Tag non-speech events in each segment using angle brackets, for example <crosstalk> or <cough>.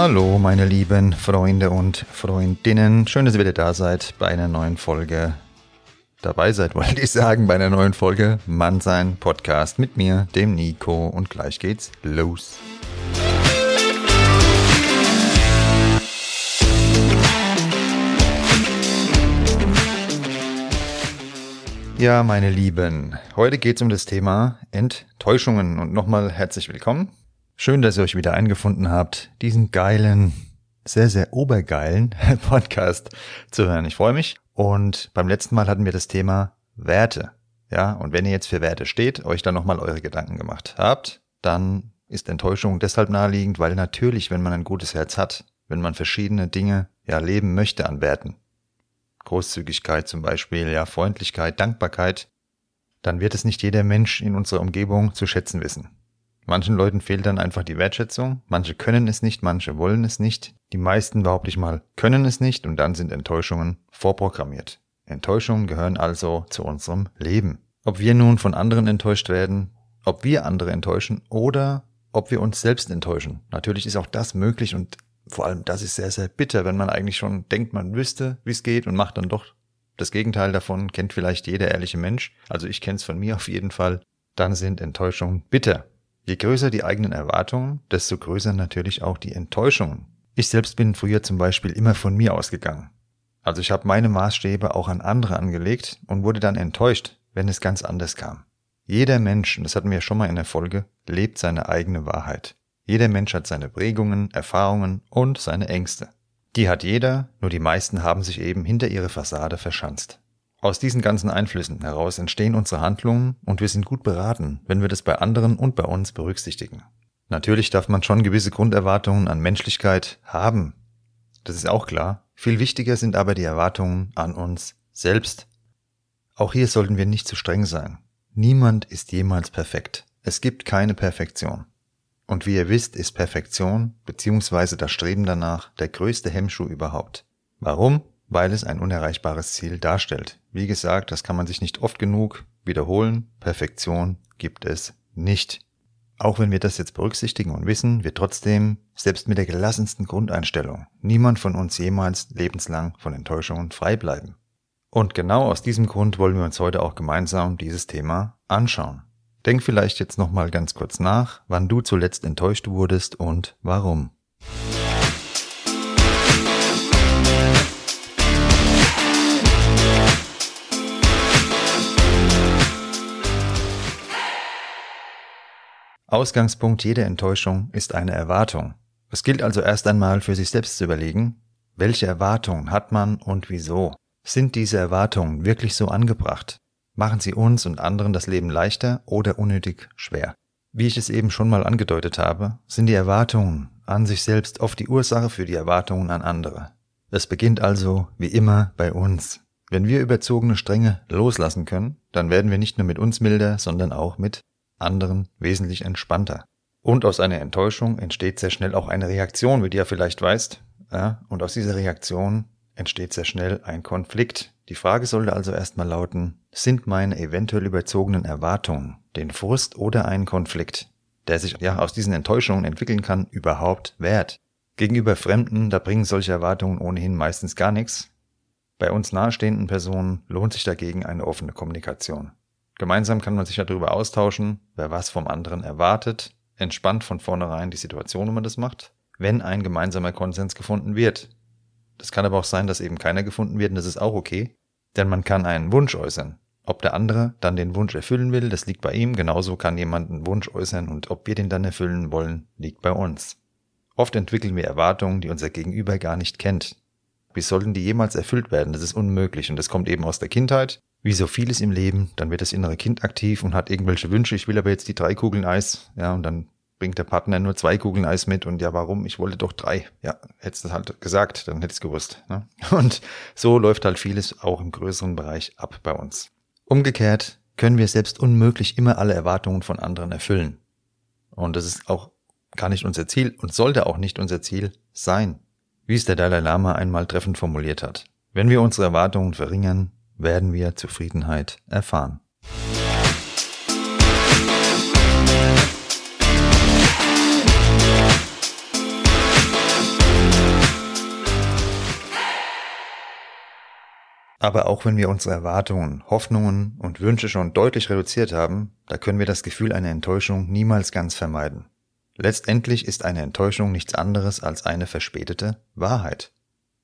Hallo, meine lieben Freunde und Freundinnen. Schön, dass ihr wieder da seid bei einer neuen Folge. Dabei seid, wollte ich sagen, bei einer neuen Folge Mannsein Podcast mit mir, dem Nico. Und gleich geht's los. Ja, meine Lieben, heute geht's um das Thema Enttäuschungen und nochmal herzlich willkommen Schön, dass ihr euch wieder eingefunden habt, diesen geilen, sehr, sehr obergeilen <laughs> Podcast zu hören. Ich freue mich. Und beim letzten Mal hatten wir das Thema Werte. Ja, und wenn ihr jetzt für Werte steht, euch dann nochmal eure Gedanken gemacht habt, dann ist Enttäuschung deshalb naheliegend, weil natürlich, wenn man ein gutes Herz hat, wenn man verschiedene Dinge ja leben möchte an Werten, Großzügigkeit zum Beispiel, ja, Freundlichkeit, Dankbarkeit, dann wird es nicht jeder Mensch in unserer Umgebung zu schätzen wissen. Manchen Leuten fehlt dann einfach die Wertschätzung, manche können es nicht, manche wollen es nicht, die meisten behaupte ich mal können es nicht und dann sind Enttäuschungen vorprogrammiert. Enttäuschungen gehören also zu unserem Leben. Ob wir nun von anderen enttäuscht werden, ob wir andere enttäuschen oder ob wir uns selbst enttäuschen. Natürlich ist auch das möglich und vor allem das ist sehr, sehr bitter, wenn man eigentlich schon denkt, man wüsste, wie es geht und macht dann doch das Gegenteil davon, kennt vielleicht jeder ehrliche Mensch, also ich kenne es von mir auf jeden Fall, dann sind Enttäuschungen bitter. Je größer die eigenen Erwartungen, desto größer natürlich auch die Enttäuschungen. Ich selbst bin früher zum Beispiel immer von mir ausgegangen. Also ich habe meine Maßstäbe auch an andere angelegt und wurde dann enttäuscht, wenn es ganz anders kam. Jeder Mensch, das hatten wir schon mal in der Folge, lebt seine eigene Wahrheit. Jeder Mensch hat seine Prägungen, Erfahrungen und seine Ängste. Die hat jeder, nur die meisten haben sich eben hinter ihre Fassade verschanzt. Aus diesen ganzen Einflüssen heraus entstehen unsere Handlungen und wir sind gut beraten, wenn wir das bei anderen und bei uns berücksichtigen. Natürlich darf man schon gewisse Grunderwartungen an Menschlichkeit haben. Das ist auch klar. Viel wichtiger sind aber die Erwartungen an uns selbst. Auch hier sollten wir nicht zu streng sein. Niemand ist jemals perfekt. Es gibt keine Perfektion. Und wie ihr wisst, ist Perfektion bzw. das Streben danach der größte Hemmschuh überhaupt. Warum? Weil es ein unerreichbares Ziel darstellt. Wie gesagt, das kann man sich nicht oft genug wiederholen. Perfektion gibt es nicht. Auch wenn wir das jetzt berücksichtigen und wissen, wir trotzdem, selbst mit der gelassensten Grundeinstellung, niemand von uns jemals lebenslang von Enttäuschungen frei bleiben. Und genau aus diesem Grund wollen wir uns heute auch gemeinsam dieses Thema anschauen. Denk vielleicht jetzt nochmal ganz kurz nach, wann du zuletzt enttäuscht wurdest und warum. Ausgangspunkt jeder Enttäuschung ist eine Erwartung. Es gilt also erst einmal für sich selbst zu überlegen, welche Erwartungen hat man und wieso. Sind diese Erwartungen wirklich so angebracht? Machen sie uns und anderen das Leben leichter oder unnötig schwer? Wie ich es eben schon mal angedeutet habe, sind die Erwartungen an sich selbst oft die Ursache für die Erwartungen an andere. Es beginnt also wie immer bei uns. Wenn wir überzogene Strenge loslassen können, dann werden wir nicht nur mit uns milder, sondern auch mit anderen wesentlich entspannter. Und aus einer Enttäuschung entsteht sehr schnell auch eine Reaktion, wie du ja vielleicht weißt. Ja, und aus dieser Reaktion entsteht sehr schnell ein Konflikt. Die Frage sollte also erstmal lauten, sind meine eventuell überzogenen Erwartungen den Frust oder einen Konflikt, der sich ja aus diesen Enttäuschungen entwickeln kann, überhaupt wert? Gegenüber Fremden, da bringen solche Erwartungen ohnehin meistens gar nichts. Bei uns nahestehenden Personen lohnt sich dagegen eine offene Kommunikation. Gemeinsam kann man sich darüber austauschen, wer was vom anderen erwartet, entspannt von vornherein die Situation, wenn man das macht, wenn ein gemeinsamer Konsens gefunden wird. Das kann aber auch sein, dass eben keiner gefunden wird und das ist auch okay, denn man kann einen Wunsch äußern. Ob der andere dann den Wunsch erfüllen will, das liegt bei ihm, genauso kann jemand einen Wunsch äußern und ob wir den dann erfüllen wollen, liegt bei uns. Oft entwickeln wir Erwartungen, die unser Gegenüber gar nicht kennt. Wie sollten die jemals erfüllt werden? Das ist unmöglich und das kommt eben aus der Kindheit. Wie so vieles im Leben, dann wird das innere Kind aktiv und hat irgendwelche Wünsche. Ich will aber jetzt die drei Kugeln Eis, ja, und dann bringt der Partner nur zwei Kugeln Eis mit und ja, warum? Ich wollte doch drei. Ja, hättest du halt gesagt, dann hättest du gewusst. Ne? <laughs> Und so läuft halt vieles auch im größeren Bereich ab bei uns. Umgekehrt können wir selbst unmöglich immer alle Erwartungen von anderen erfüllen. Und das ist auch gar nicht unser Ziel und sollte auch nicht unser Ziel sein, wie es der Dalai Lama einmal treffend formuliert hat. Wenn wir unsere Erwartungen verringern, werden wir Zufriedenheit erfahren. Aber auch wenn wir unsere Erwartungen, Hoffnungen und Wünsche schon deutlich reduziert haben, da können wir das Gefühl einer Enttäuschung niemals ganz vermeiden. Letztendlich ist eine Enttäuschung nichts anderes als eine verspätete Wahrheit.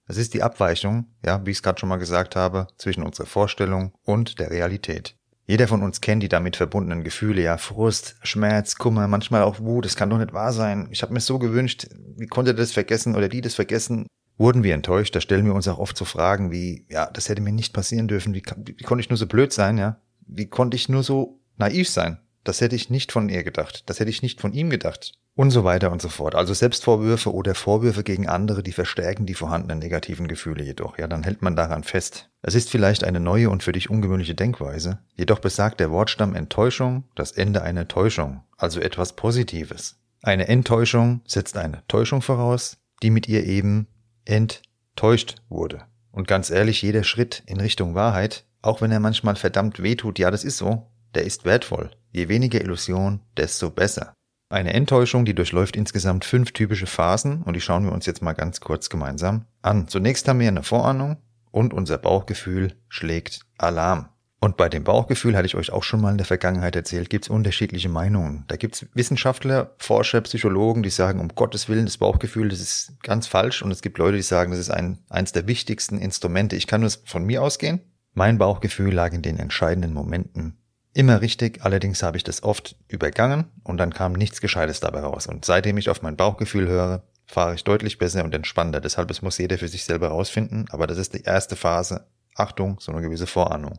Es ist die Abweichung, ja, wie ich es gerade schon mal gesagt habe, zwischen unserer Vorstellung und der Realität. Jeder von uns kennt die damit verbundenen Gefühle, ja, Frust, Schmerz, Kummer, manchmal auch Wut, es kann doch nicht wahr sein. Ich habe mir so gewünscht, wie konnte das vergessen oder die das vergessen? Wurden wir enttäuscht, da stellen wir uns auch oft so Fragen wie, ja, das hätte mir nicht passieren dürfen, wie, wie konnte ich nur so blöd sein, ja? Wie konnte ich nur so naiv sein? Das hätte ich nicht von ihr gedacht, das hätte ich nicht von ihm gedacht. Und so weiter und so fort. Also Selbstvorwürfe oder Vorwürfe gegen andere, die verstärken die vorhandenen negativen Gefühle jedoch. Ja, dann hält man daran fest. Es ist vielleicht eine neue und für dich ungewöhnliche Denkweise, jedoch besagt der Wortstamm Enttäuschung das Ende einer Täuschung, also etwas Positives. Eine Enttäuschung setzt eine Täuschung voraus, die mit ihr eben enttäuscht wurde. Und ganz ehrlich, jeder Schritt in Richtung Wahrheit, auch wenn er manchmal verdammt wehtut, ja, das ist so, der ist wertvoll. Je weniger Illusion, desto besser. Eine Enttäuschung, die durchläuft insgesamt fünf typische Phasen und die schauen wir uns jetzt mal ganz kurz gemeinsam an. Zunächst haben wir eine Vorahnung und unser Bauchgefühl schlägt Alarm. Und bei dem Bauchgefühl, hatte ich euch auch schon mal in der Vergangenheit erzählt, gibt es unterschiedliche Meinungen. Da gibt es Wissenschaftler, Forscher, Psychologen, die sagen, um Gottes Willen, das Bauchgefühl, das ist ganz falsch. Und es gibt Leute, die sagen, das ist ein, eins der wichtigsten Instrumente. Ich kann nur von mir ausgehen. Mein Bauchgefühl lag in den entscheidenden Momenten immer richtig, allerdings habe ich das oft übergangen und dann kam nichts Gescheites dabei raus. Und seitdem ich auf mein Bauchgefühl höre, fahre ich deutlich besser und entspannter. Deshalb, es muss jeder für sich selber rausfinden, aber das ist die erste Phase. Achtung, so eine gewisse Vorahnung.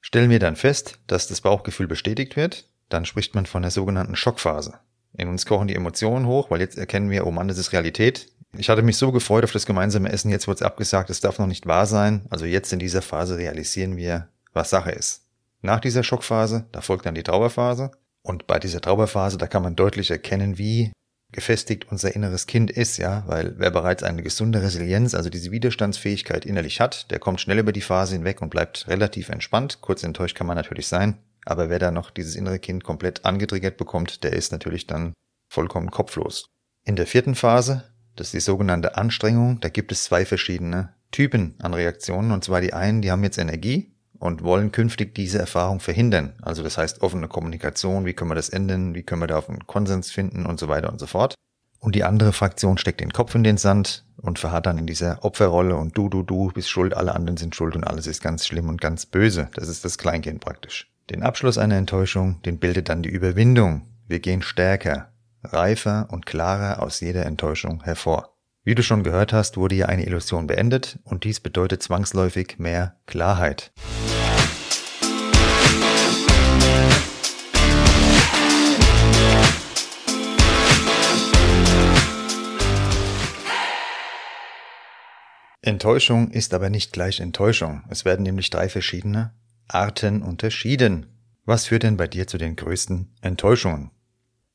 Stellen wir dann fest, dass das Bauchgefühl bestätigt wird, dann spricht man von der sogenannten Schockphase. In uns kochen die Emotionen hoch, weil jetzt erkennen wir, oh Mann, das ist Realität. Ich hatte mich so gefreut auf das gemeinsame Essen, jetzt wird es abgesagt, es darf noch nicht wahr sein. Also jetzt in dieser Phase realisieren wir, was Sache ist. Nach dieser Schockphase, da folgt dann die Trauerphase. Und bei dieser Trauerphase, da kann man deutlich erkennen, wie gefestigt unser inneres Kind ist, ja, weil wer bereits eine gesunde Resilienz, also diese Widerstandsfähigkeit innerlich hat, der kommt schnell über die Phase hinweg und bleibt relativ entspannt. Kurz enttäuscht kann man natürlich sein, aber wer da noch dieses innere Kind komplett angetriggert bekommt, der ist natürlich dann vollkommen kopflos. In der vierten Phase, das ist die sogenannte Anstrengung, da gibt es zwei verschiedene Typen an Reaktionen, und zwar die einen, die haben jetzt Energie und wollen künftig diese Erfahrung verhindern. Also das heißt offene Kommunikation, wie können wir das ändern, wie können wir da auf einen Konsens finden und so weiter und so fort. Und die andere Fraktion steckt den Kopf in den Sand und verharrt dann in dieser Opferrolle und du, du, du bist schuld, alle anderen sind schuld und alles ist ganz schlimm und ganz böse. Das ist das Kleinkind praktisch. Den Abschluss einer Enttäuschung, den bildet dann die Überwindung. Wir gehen stärker, reifer und klarer aus jeder Enttäuschung hervor. Wie du schon gehört hast, wurde hier eine Illusion beendet und dies bedeutet zwangsläufig mehr Klarheit. Enttäuschung ist aber nicht gleich Enttäuschung. Es werden nämlich drei verschiedene Arten unterschieden. Was führt denn bei dir zu den größten Enttäuschungen?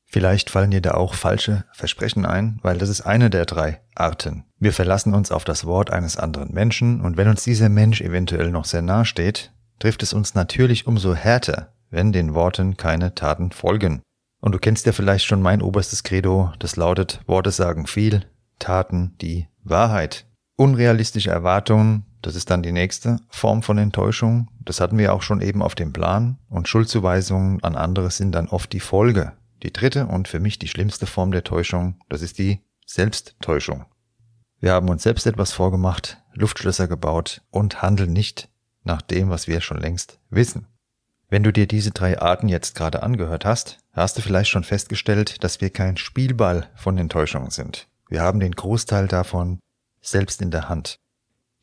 Vielleicht fallen dir da auch falsche Versprechen ein, weil das ist eine der drei Arten. Wir verlassen uns auf das Wort eines anderen Menschen und wenn uns dieser Mensch eventuell noch sehr nahe steht, trifft es uns natürlich umso härter, wenn den Worten keine Taten folgen. Und du kennst ja vielleicht schon mein oberstes Credo, das lautet Worte sagen viel, Taten die Wahrheit. Unrealistische Erwartungen, Das ist dann die nächste Form von Enttäuschung. Das hatten wir auch schon eben auf dem Plan. Und Schuldzuweisungen an andere sind dann oft die Folge. Die dritte und für mich die schlimmste Form der Täuschung, das ist die Selbsttäuschung. Wir haben uns selbst etwas vorgemacht, Luftschlösser gebaut und handeln nicht nach dem, was wir schon längst wissen. Wenn du dir diese drei Arten jetzt gerade angehört hast, hast du vielleicht schon festgestellt, dass wir kein Spielball von Enttäuschungen sind. Wir haben den Großteil davon selbst in der Hand.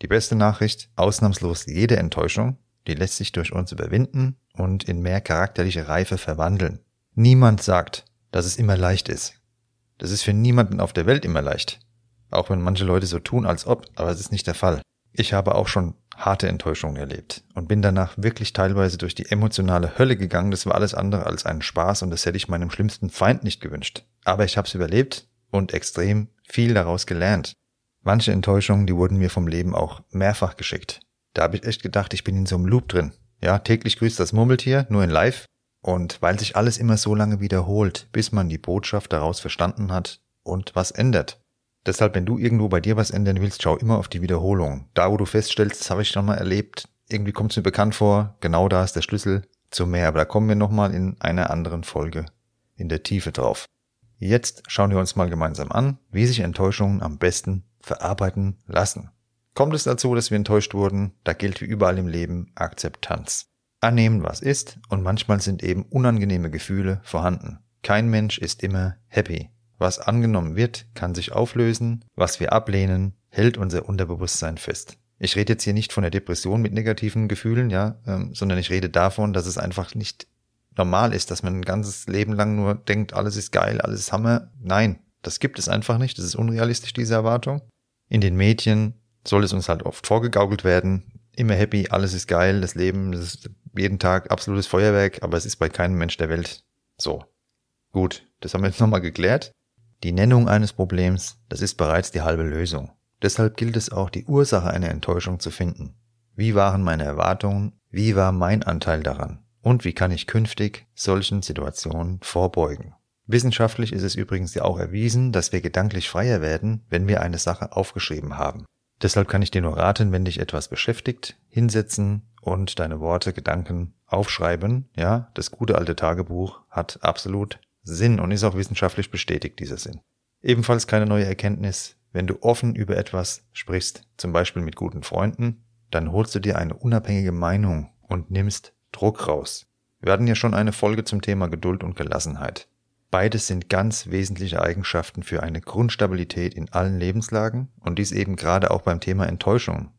Die beste Nachricht, ausnahmslos jede Enttäuschung, die lässt sich durch uns überwinden und in mehr charakterliche Reife verwandeln. Niemand sagt, dass es immer leicht ist. Das ist für niemanden auf der Welt immer leicht. Auch wenn manche Leute so tun, als ob, aber es ist nicht der Fall. Ich habe auch schon harte Enttäuschungen erlebt und bin danach wirklich teilweise durch die emotionale Hölle gegangen. Das war alles andere als ein Spaß und das hätte ich meinem schlimmsten Feind nicht gewünscht. Aber ich habe es überlebt und extrem viel daraus gelernt. Manche Enttäuschungen, die wurden mir vom Leben auch mehrfach geschickt. Da habe ich echt gedacht, ich bin in so einem Loop drin. Ja, täglich grüßt das Murmeltier, nur in Live. Und weil sich alles immer so lange wiederholt, bis man die Botschaft daraus verstanden hat und was ändert. Deshalb, wenn du irgendwo bei dir was ändern willst, schau immer auf die Wiederholung. Da, wo du feststellst, das habe ich schon mal erlebt, irgendwie kommt es mir bekannt vor, genau da ist der Schlüssel zu mehr. Aber da kommen wir nochmal in einer anderen Folge in der Tiefe drauf. Jetzt schauen wir uns mal gemeinsam an, wie sich Enttäuschungen am besten verarbeiten lassen. Kommt es dazu, dass wir enttäuscht wurden, da gilt wie überall im Leben Akzeptanz. Annehmen, was ist, und manchmal sind eben unangenehme Gefühle vorhanden. Kein Mensch ist immer happy. Was angenommen wird, kann sich auflösen, was wir ablehnen, hält unser Unterbewusstsein fest. Ich rede jetzt hier nicht von der Depression mit negativen Gefühlen, ja, ähm, sondern ich rede davon, dass es einfach nicht normal ist, dass man ein ganzes Leben lang nur denkt, alles ist geil, alles ist Hammer. Nein, das gibt es einfach nicht. Das ist unrealistisch, diese Erwartung. In den Medien soll es uns halt oft vorgegaukelt werden. Immer happy, alles ist geil, das Leben das ist jeden Tag absolutes Feuerwerk, aber es ist bei keinem Mensch der Welt so. Gut, das haben wir <laughs> jetzt nochmal geklärt. Die Nennung eines Problems, das ist bereits die halbe Lösung. Deshalb gilt es auch, die Ursache einer Enttäuschung zu finden. Wie waren meine Erwartungen? Wie war mein Anteil daran? Und wie kann ich künftig solchen Situationen vorbeugen? Wissenschaftlich ist es übrigens ja auch erwiesen, dass wir gedanklich freier werden, wenn wir eine Sache aufgeschrieben haben. Deshalb kann ich dir nur raten, wenn dich etwas beschäftigt, hinsetzen und deine Worte, Gedanken aufschreiben. Ja, das gute alte Tagebuch hat absolut Sinn und ist auch wissenschaftlich bestätigt, dieser Sinn. Ebenfalls keine neue Erkenntnis. Wenn du offen über etwas sprichst, zum Beispiel mit guten Freunden, dann holst du dir eine unabhängige Meinung und nimmst Druck raus. Wir hatten ja schon eine Folge zum Thema Geduld und Gelassenheit. Beides sind ganz wesentliche Eigenschaften für eine Grundstabilität in allen Lebenslagen und dies eben gerade auch beim Thema Enttäuschung.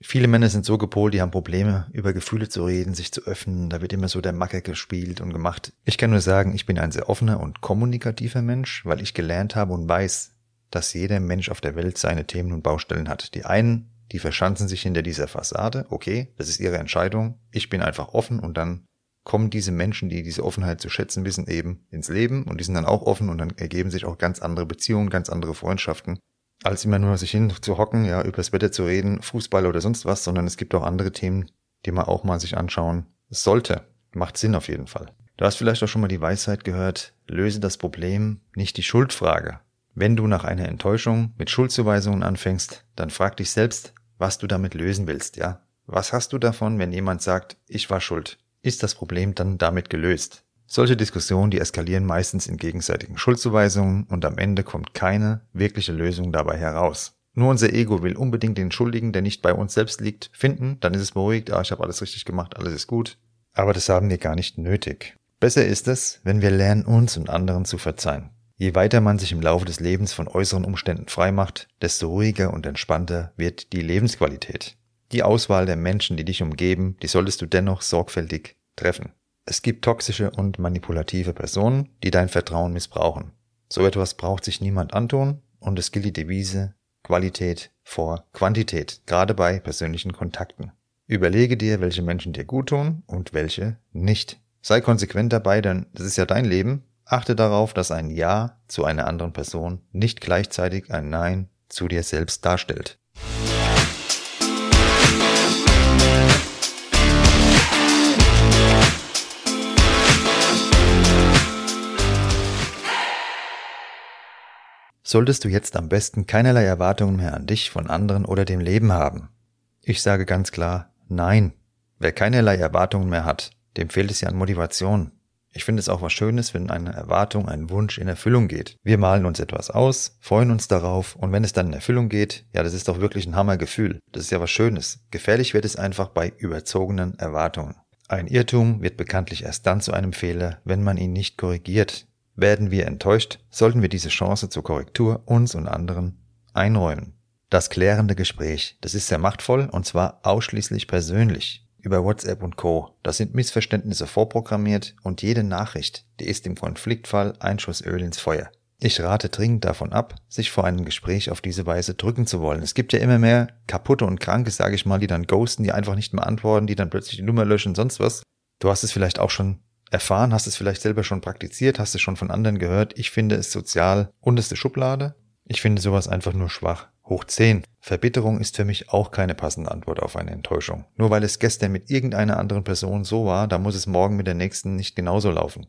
Viele Männer sind so gepolt, die haben Probleme, über Gefühle zu reden, sich zu öffnen, da wird immer so der Macker gespielt und gemacht. Ich kann nur sagen, ich bin ein sehr offener und kommunikativer Mensch, weil ich gelernt habe und weiß, dass jeder Mensch auf der Welt seine Themen und Baustellen hat. Die einen, die verschanzen sich hinter dieser Fassade, okay, das ist ihre Entscheidung, ich bin einfach offen und dann kommen diese Menschen, die diese Offenheit zu schätzen wissen, eben ins Leben und die sind dann auch offen und dann ergeben sich auch ganz andere Beziehungen, ganz andere Freundschaften, als immer nur sich hin zu hocken, ja, übers Wetter zu reden, Fußball oder sonst was, sondern es gibt auch andere Themen, die man auch mal sich anschauen sollte. Macht Sinn auf jeden Fall. Du hast vielleicht auch schon mal die Weisheit gehört, löse das Problem, nicht die Schuldfrage. Wenn du nach einer Enttäuschung mit Schuldzuweisungen anfängst, dann frag dich selbst, was du damit lösen willst, ja? Was hast du davon, wenn jemand sagt, ich war schuld? Ist das Problem dann damit gelöst. Solche Diskussionen, die eskalieren meistens in gegenseitigen Schuldzuweisungen und am Ende kommt keine wirkliche Lösung dabei heraus. Nur unser Ego will unbedingt den Schuldigen, der nicht bei uns selbst liegt, finden, dann ist es beruhigt, ah, ich habe alles richtig gemacht, alles ist gut. Aber das haben wir gar nicht nötig. Besser ist es, wenn wir lernen, uns und anderen zu verzeihen. Je weiter man sich im Laufe des Lebens von äußeren Umständen frei macht, desto ruhiger und entspannter wird die Lebensqualität. Die Auswahl der Menschen, die dich umgeben, die solltest du dennoch sorgfältig treffen. Es gibt toxische und manipulative Personen, die dein Vertrauen missbrauchen. So etwas braucht sich niemand antun und es gilt die Devise Qualität vor Quantität, gerade bei persönlichen Kontakten. Überlege dir, welche Menschen dir gut tun und welche nicht. Sei konsequent dabei, denn das ist ja dein Leben. Achte darauf, dass ein Ja zu einer anderen Person nicht gleichzeitig ein Nein zu dir selbst darstellt. Solltest du jetzt am besten keinerlei Erwartungen mehr an dich von anderen oder dem Leben haben. Ich sage ganz klar, nein. Wer keinerlei Erwartungen mehr hat, dem fehlt es ja an Motivation. Ich finde es auch was Schönes, wenn eine Erwartung, ein Wunsch in Erfüllung geht. Wir malen uns etwas aus, freuen uns darauf und wenn es dann in Erfüllung geht, ja, das ist doch wirklich ein Hammergefühl. Das ist ja was Schönes. Gefährlich wird es einfach bei überzogenen Erwartungen. Ein Irrtum wird bekanntlich erst dann zu einem Fehler, wenn man ihn nicht korrigiert. Werden wir enttäuscht, sollten wir diese Chance zur Korrektur uns und anderen einräumen. Das klärende Gespräch, das ist sehr machtvoll und zwar ausschließlich persönlich über WhatsApp und Co. Da sind Missverständnisse vorprogrammiert und jede Nachricht, die ist im Konfliktfall ein Schuss Öl ins Feuer. Ich rate dringend davon ab, sich vor einem Gespräch auf diese Weise drücken zu wollen. Es gibt ja immer mehr kaputte und kranke, sage ich mal, die dann ghosten, die einfach nicht mehr antworten, die dann plötzlich die Nummer löschen, sonst was. Du hast es vielleicht auch schon erfahren, hast es vielleicht selber schon praktiziert, hast es schon von anderen gehört. Ich finde es sozial unterste Schublade. Ich finde sowas einfach nur schwach. Hoch 10. Verbitterung ist für mich auch keine passende Antwort auf eine Enttäuschung. Nur weil es gestern mit irgendeiner anderen Person so war, da muss es morgen mit der nächsten nicht genauso laufen.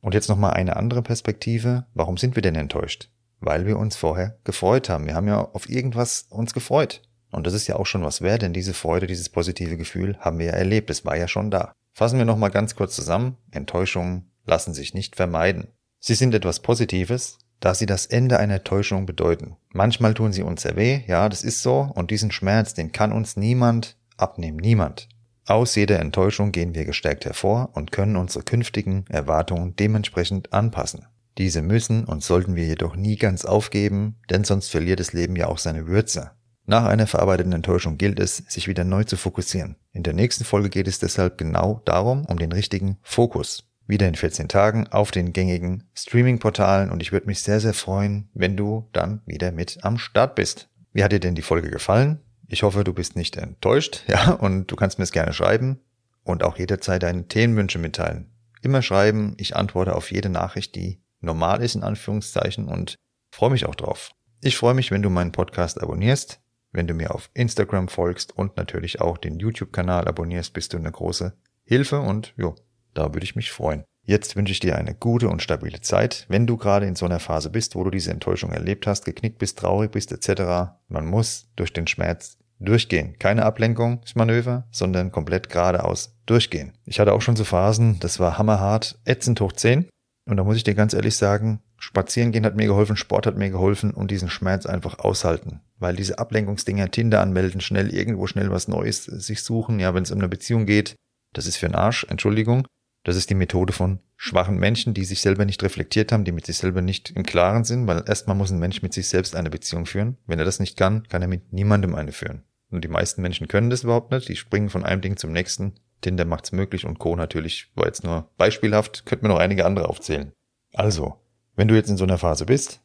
Und jetzt nochmal eine andere Perspektive. Warum sind wir denn enttäuscht? Weil wir uns vorher gefreut haben. Wir haben ja auf irgendwas uns gefreut. Und das ist ja auch schon was wert, denn diese Freude, dieses positive Gefühl haben wir ja erlebt. Es war ja schon da. Fassen wir nochmal ganz kurz zusammen. Enttäuschungen lassen sich nicht vermeiden. Sie sind etwas Positives, da sie das Ende einer Täuschung bedeuten. Manchmal tun sie uns sehr weh, ja, das ist so, und diesen Schmerz, den kann uns niemand abnehmen, niemand. Aus jeder Enttäuschung gehen wir gestärkt hervor und können unsere künftigen Erwartungen dementsprechend anpassen. Diese müssen und sollten wir jedoch nie ganz aufgeben, denn sonst verliert das Leben ja auch seine Würze. Nach einer verarbeiteten Enttäuschung gilt es, sich wieder neu zu fokussieren. In der nächsten Folge geht es deshalb genau darum, um den richtigen Fokus wieder in 14 Tagen auf den gängigen Streaming-Portalen und ich würde mich sehr, sehr freuen, wenn du dann wieder mit am Start bist. Wie hat dir denn die Folge gefallen? Ich hoffe, du bist nicht enttäuscht, <laughs> ja, und du kannst mir es gerne schreiben und auch jederzeit deine Themenwünsche mitteilen. Immer schreiben, ich antworte auf jede Nachricht, die normal ist, in Anführungszeichen, und freue mich auch drauf. Ich freue mich, wenn du meinen Podcast abonnierst, wenn du mir auf Instagram folgst und natürlich auch den YouTube-Kanal abonnierst, bist du eine große Hilfe und jo, da würde ich mich freuen. Jetzt wünsche ich dir eine gute und stabile Zeit. Wenn du gerade in so einer Phase bist, wo du diese Enttäuschung erlebt hast, geknickt bist, traurig bist etc., man muss durch den Schmerz durchgehen. Keine Ablenkungsmanöver, sondern komplett geradeaus durchgehen. Ich hatte auch schon so Phasen, das war hammerhart, ätzend hoch 10. Und da muss ich dir ganz ehrlich sagen, spazieren gehen hat mir geholfen, Sport hat mir geholfen und diesen Schmerz einfach aushalten. Weil diese Ablenkungsdinger, Tinder anmelden, schnell irgendwo schnell was Neues sich suchen, ja, wenn es um eine Beziehung geht, das ist für den Arsch, Entschuldigung. Das ist die Methode von schwachen Menschen, die sich selber nicht reflektiert haben, die mit sich selber nicht im Klaren sind, weil erstmal muss ein Mensch mit sich selbst eine Beziehung führen. Wenn er das nicht kann, kann er mit niemandem eine führen. Und die meisten Menschen können das überhaupt nicht. Die springen von einem Ding zum nächsten. Tinder macht's möglich und Co. natürlich war jetzt nur beispielhaft, könnte mir noch einige andere aufzählen. Also, wenn du jetzt in so einer Phase bist,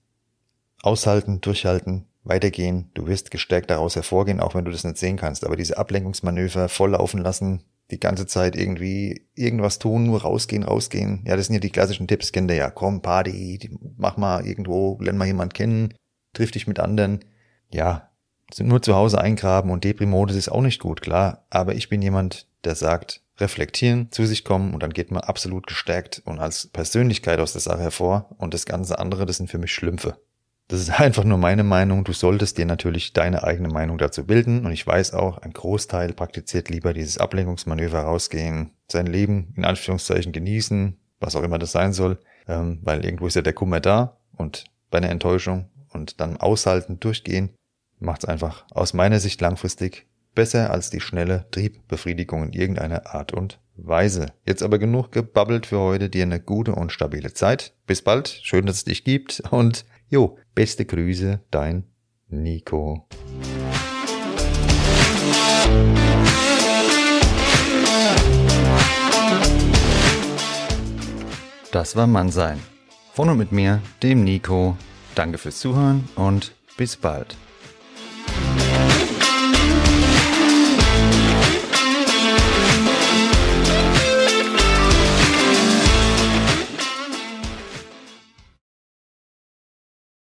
aushalten, durchhalten, weitergehen, du wirst gestärkt daraus hervorgehen, auch wenn du das nicht sehen kannst. Aber diese Ablenkungsmanöver volllaufen lassen, die ganze Zeit irgendwie irgendwas tun, nur rausgehen, rausgehen. Ja, das sind ja die klassischen Tipps, kennt ihr ja. Komm, Party, mach mal irgendwo, lern mal jemand kennen, triff dich mit anderen. Ja, sind nur zu Hause eingraben und Deprimodus ist auch nicht gut, klar. Aber ich bin jemand, der sagt, reflektieren, zu sich kommen und dann geht man absolut gestärkt und als Persönlichkeit aus der Sache hervor und das ganze andere, das sind für mich Schlümpfe. Das ist einfach nur meine Meinung. Du solltest dir natürlich deine eigene Meinung dazu bilden. Und ich weiß auch, ein Großteil praktiziert lieber dieses Ablenkungsmanöver rausgehen, sein Leben in Anführungszeichen genießen, was auch immer das sein soll, ähm, weil irgendwo ist ja der Kummer da und bei einer Enttäuschung und dann aushalten, durchgehen, macht es einfach aus meiner Sicht langfristig besser als die schnelle Triebbefriedigung in irgendeiner Art und Weise. Jetzt aber genug gebabbelt für heute. Dir eine gute und stabile Zeit. Bis bald. Schön, dass es dich gibt und Jo, beste Grüße, dein Nico. Das war Mannsein. Von und mit mir, dem Nico. Danke fürs Zuhören und bis bald.